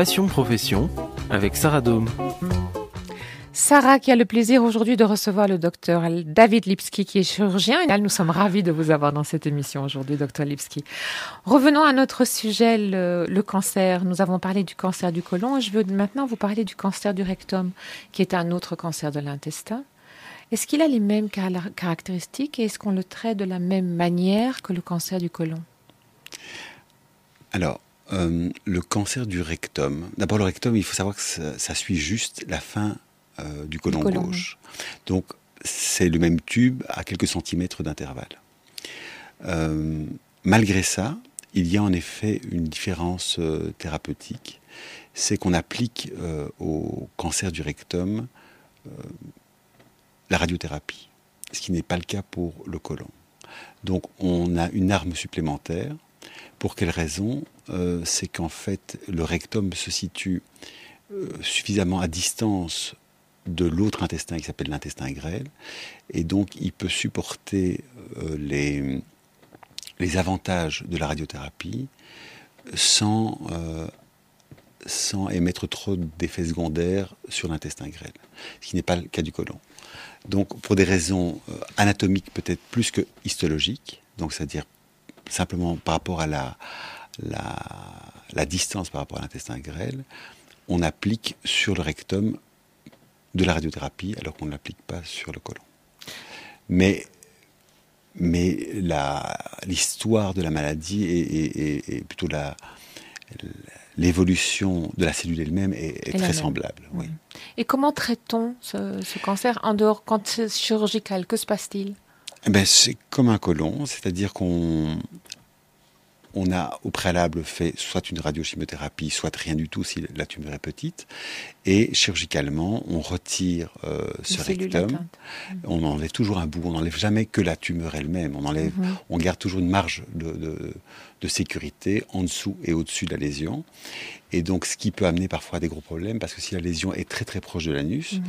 Passion Profession avec Sarah Dome. Sarah qui a le plaisir aujourd'hui de recevoir le docteur David Lipski qui est chirurgien. Et nous sommes ravis de vous avoir dans cette émission aujourd'hui, docteur Lipski. Revenons à notre sujet, le, cancer. Nous avons parlé du cancer du côlon et je veux maintenant vous parler du cancer du rectum, qui est un autre cancer de l'intestin. Est-ce qu'il a les mêmes caractéristiques et est-ce qu'on le traite de la même manière que le cancer du côlon? Alors, euh, le cancer du rectum. D'abord, le rectum, il faut savoir que ça suit juste la fin euh, du côlon gauche. Donc c'est le même tube à quelques centimètres d'intervalle. Euh, malgré ça, il y a en effet une différence thérapeutique. C'est qu'on applique au cancer du rectum la radiothérapie, ce qui n'est pas le cas pour le côlon. Donc on a une arme supplémentaire. Pour quelle raison C'est qu'en fait le rectum se situe suffisamment à distance de l'autre intestin qui s'appelle l'intestin grêle. Et donc, il peut supporter euh, les, avantages de la radiothérapie sans, euh, émettre trop d'effets secondaires sur l'intestin grêle, ce qui n'est pas le cas du côlon. Donc, pour des raisons euh, anatomiques peut-être plus que histologiques, donc c'est-à-dire simplement par rapport à la, la, la distance par rapport à l'intestin grêle, on applique sur le rectum de la radiothérapie alors qu'on ne l'applique pas sur le côlon. Mais, mais l'histoire de la maladie et, plutôt la, l'évolution de la cellule elle-même est, très semblable. Oui. Et comment traite-t-on ce, cancer en dehors, quand c'est chirurgical Que se passe-t-il? Ben, C'est comme un côlon, c'est-à-dire qu'on on a au préalable fait soit une radiochimiothérapie, soit rien du tout si la tumeur est petite. Et chirurgicalement, on retire euh, ce rectum. On enlève toujours un bout. On n'enlève jamais que la tumeur elle-même. On enlève, mhm. on garde toujours une marge de, sécurité en dessous et au-dessus de la lésion. Et donc, ce qui peut amener parfois à des gros problèmes, parce que si la lésion est très très proche de l'anus, mhm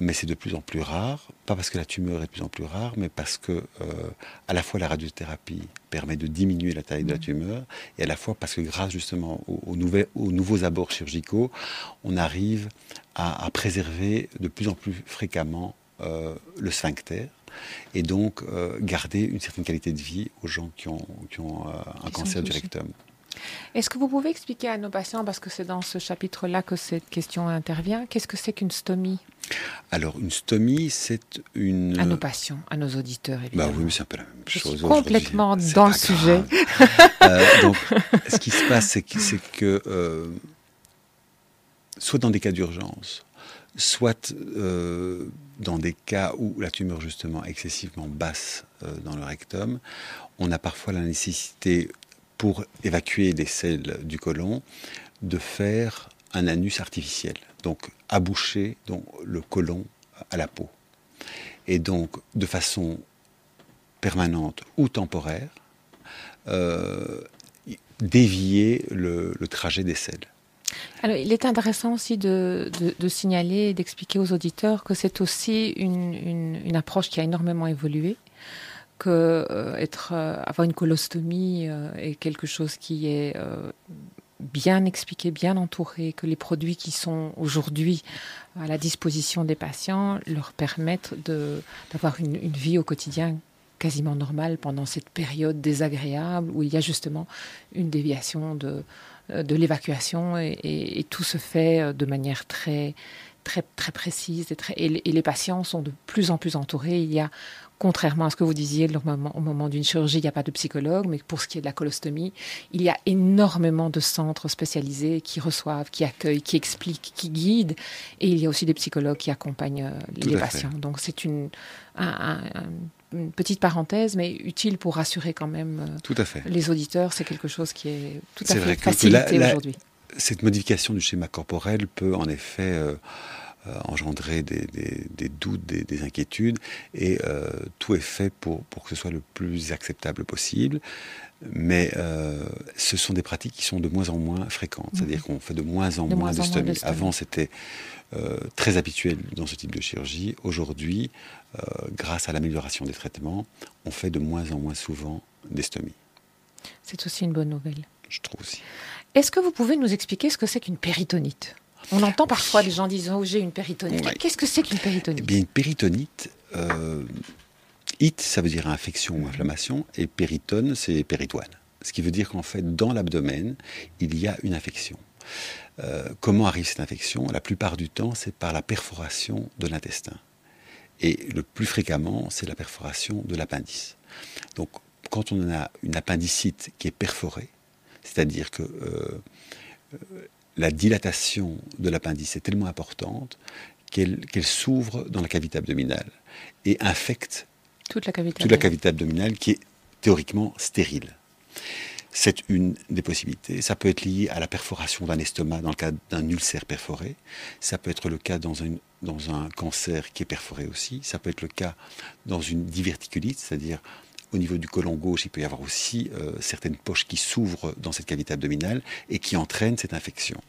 mais c'est de plus en plus rare, pas parce que la tumeur est de plus en plus rare, mais parce que euh, à la fois la radiothérapie permet de diminuer la taille de la mm. tumeur, et à la fois parce que grâce justement aux, nouveaux abords chirurgicaux, on arrive à, préserver de plus en plus fréquemment euh, le sphincter, et donc euh, garder une certaine qualité de vie aux gens qui ont, un cancer du rectum. Est-ce que vous pouvez expliquer à nos patients, parce que c'est dans ce chapitre-là que cette question intervient, qu'est-ce que c'est qu'une stomie? Alors, une stomie, c'est une. À nos patients, à nos auditeurs, évidemment. Bah oui, mais c'est un peu la même Je chose. Suis complètement dans le sujet. Euh, donc, ce qui se passe, c'est que, euh, soit dans des cas d'urgence, soit euh, dans des cas où la tumeur justement est excessivement basse dans le rectum, on a parfois la nécessité pour évacuer les selles du côlon, de faire un anus artificiel, donc aboucher donc, le côlon à la peau. Et donc, de façon permanente ou temporaire, euh, dévier le, trajet des selles. Alors, il est intéressant aussi de, signaler et d'expliquer aux auditeurs que c'est aussi une, approche qui a énormément évolué que euh, être, euh, avoir une colostomie est quelque chose qui est bien expliqué, bien entouré, que les produits qui sont aujourd'hui à la disposition des patients leur permettent d'avoir une, une, vie au quotidien quasiment normale pendant cette période désagréable où il y a justement une déviation de, de l'évacuation et, et, tout se fait de manière très très très précise et, très, et, les patients sont de plus en plus entourés. Il y a Contrairement à ce que vous disiez au moment, au moment d'une chirurgie, il n'y a pas de psychologue, mais pour ce qui est de la colostomie, il y a énormément de centres spécialisés qui reçoivent, qui accueillent, qui expliquent, qui guident, et il y a aussi des psychologues qui accompagnent euh, les patients. Donc c'est une, une petite parenthèse, mais utile pour rassurer quand même euh, tout à fait. les auditeurs. C'est quelque chose qui est tout à fait facilité aujourd'hui. Cette modification du schéma corporel peut en effet euh, euh, engendrer des, doutes, des, inquiétudes, et euh, tout est fait pour, pour que ce soit le plus acceptable possible. Mais ce sont des pratiques qui sont de moins en moins fréquentes, c'est-à-dire mhm. qu'on fait de moins en moins, de stomie. Avant, c'était très habituel dans ce type de chirurgie. Aujourd'hui, grâce à l'amélioration des traitements, on fait de moins en moins souvent des stomies. C'est aussi une bonne nouvelle. je trouve aussi. Est-ce que vous pouvez nous expliquer ce que c'est qu'une péritonite? On entend parfois les gens disant oh, j'ai une péritonite. Qu'est-ce que c'est qu'une péritonite? Eh bien, Une péritonite, euh, it, ça veut dire infection ou inflammation, et péritone, c'est péritoine. Ce qui veut dire qu'en fait, dans l'abdomen, il y a une infection. Euh, comment arrive cette infection? La plupart du temps, c'est par la perforation de l'intestin. Et le plus fréquemment, c'est la perforation de l'appendice. Donc, quand on a une appendicite qui est perforée, c'est-à-dire que euh, la dilatation de l'appendice est tellement importante qu'elle s'ouvre dans la cavité abdominale et infecte toute la cavité, toute la cavité abdominale qui est théoriquement stérile. C'est une des possibilités. Ça peut être lié à la perforation d'un estomac dans le cas d'un ulcère perforé. Ça peut être le cas dans un, dans un cancer qui est perforé aussi. Ça peut être le cas dans une diverticulite, c'est-à-dire au niveau du côlon gauche, il peut y avoir aussi euh, certaines poches qui s'ouvrent dans cette cavité abdominale et qui entraînent cette infection.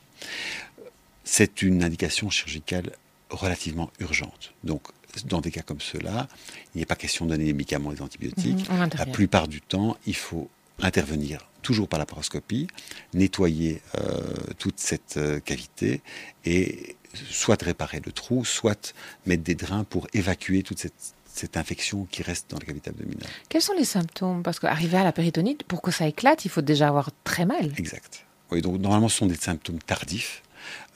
C'est une indication chirurgicale relativement urgente. Donc, dans des cas comme cela, il n'est pas question de donner des médicaments et des antibiotiques. Mhm, la plupart du temps, il faut intervenir toujours par la paroscopie, nettoyer euh, toute cette euh, cavité et soit réparer le trou, soit mettre des drains pour évacuer toute cette, infection qui reste dans la cavité abdominale. Quels sont les symptômes? Parce qu'arriver à la péritonite, pour que ça éclate, il faut déjà avoir très mal. Exact. Oui, donc normalement, ce sont des symptômes tardifs.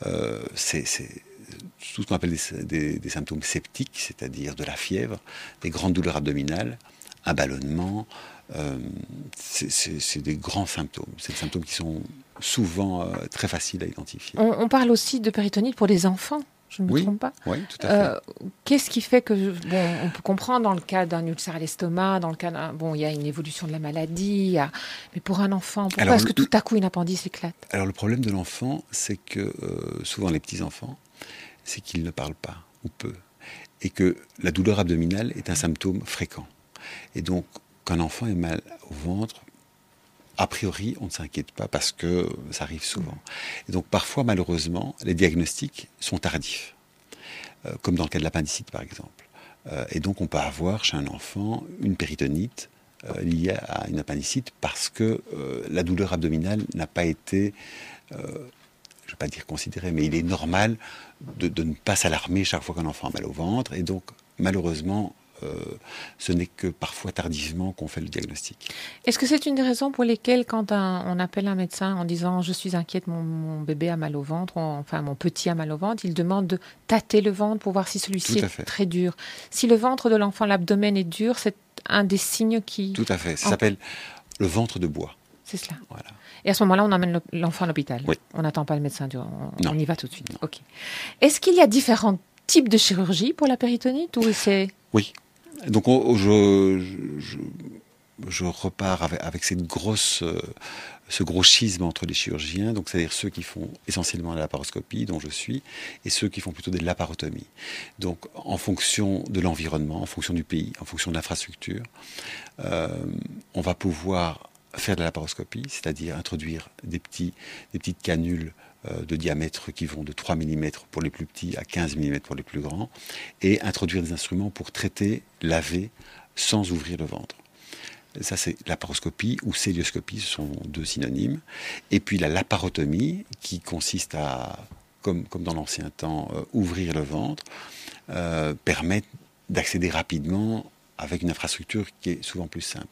Euh, c'est tout ce qu'on appelle des, des symptômes septiques, c'est-à-dire de la fièvre, des grandes douleurs abdominales, un ballonnement, euh, c'est des grands symptômes. C'est des symptômes qui sont souvent euh, très faciles à identifier. On, parle aussi de péritonite pour les enfants. Je ne me trompe pas. Oui, tout à fait. Euh, qu'est-ce qui fait que, bon, on peut comprendre dans le cas d'un ulcère à l'estomac, dans le cas d'un, bon, il y a une évolution de la maladie, mais pour un enfant, pourquoi est-ce que tout à coup une appendice éclate? Alors le problème de l'enfant, c'est que souvent les petits enfants, c'est qu'ils ne parlent pas ou peu, et que la douleur abdominale est un symptôme fréquent. Et donc qu'un enfant ait mal au ventre, a priori, on ne s'inquiète pas parce que ça arrive souvent. Et donc parfois, malheureusement, les diagnostics sont tardifs, euh, comme dans le cas de l'appendicite par exemple. Euh, et donc on peut avoir chez un enfant une péritonite euh, liée à une appendicite parce que la douleur abdominale n'a pas été, je ne vais pas dire considérée, mais il est normal de, de ne pas s'alarmer chaque fois qu'un enfant a mal au ventre. Et donc malheureusement, ce n'est que parfois tardivement qu'on fait le diagnostic. Est-ce que c'est une des raisons pour lesquelles, quand on appelle un médecin en disant je suis inquiète, mon, bébé a mal au ventre, enfin mon petit a mal au ventre, il demande de tâter le ventre pour voir si celui-ci est très dur. Si le ventre de l'enfant, l'abdomen est dur, c'est un des signes qui. Tout à fait. Ça s'appelle le ventre de bois. C'est cela. Voilà. Et à ce moment-là, on amène l'enfant à l'hôpital. Oui. On n'attend pas le médecin. On, on y va tout de suite. Ok. Est-ce qu'il y a différents types de chirurgie pour la péritonite ou c'est Oui, donc je, repars avec, cette grosse, euh, ce gros schisme entre les chirurgiens, donc c'est-à-dire ceux qui font essentiellement la laparoscopie, dont je suis, et ceux qui font plutôt des laparotomies. Donc en fonction de l'environnement, en fonction du pays, en fonction de l'infrastructure, euh, on va pouvoir faire de la laparoscopie, c'est-à-dire introduire des, petites canules de diamètre qui vont de 3 mm pour les plus petits à 15 mm pour les plus grands, et introduire des instruments pour traiter, laver, sans ouvrir le ventre. Ça, c'est la paroscopie ou célioscopie, ce sont deux synonymes. Et puis la laparotomie, qui consiste à, comme, comme dans l'ancien temps, euh, ouvrir le ventre, euh, permet d'accéder rapidement avec une infrastructure qui est souvent plus simple.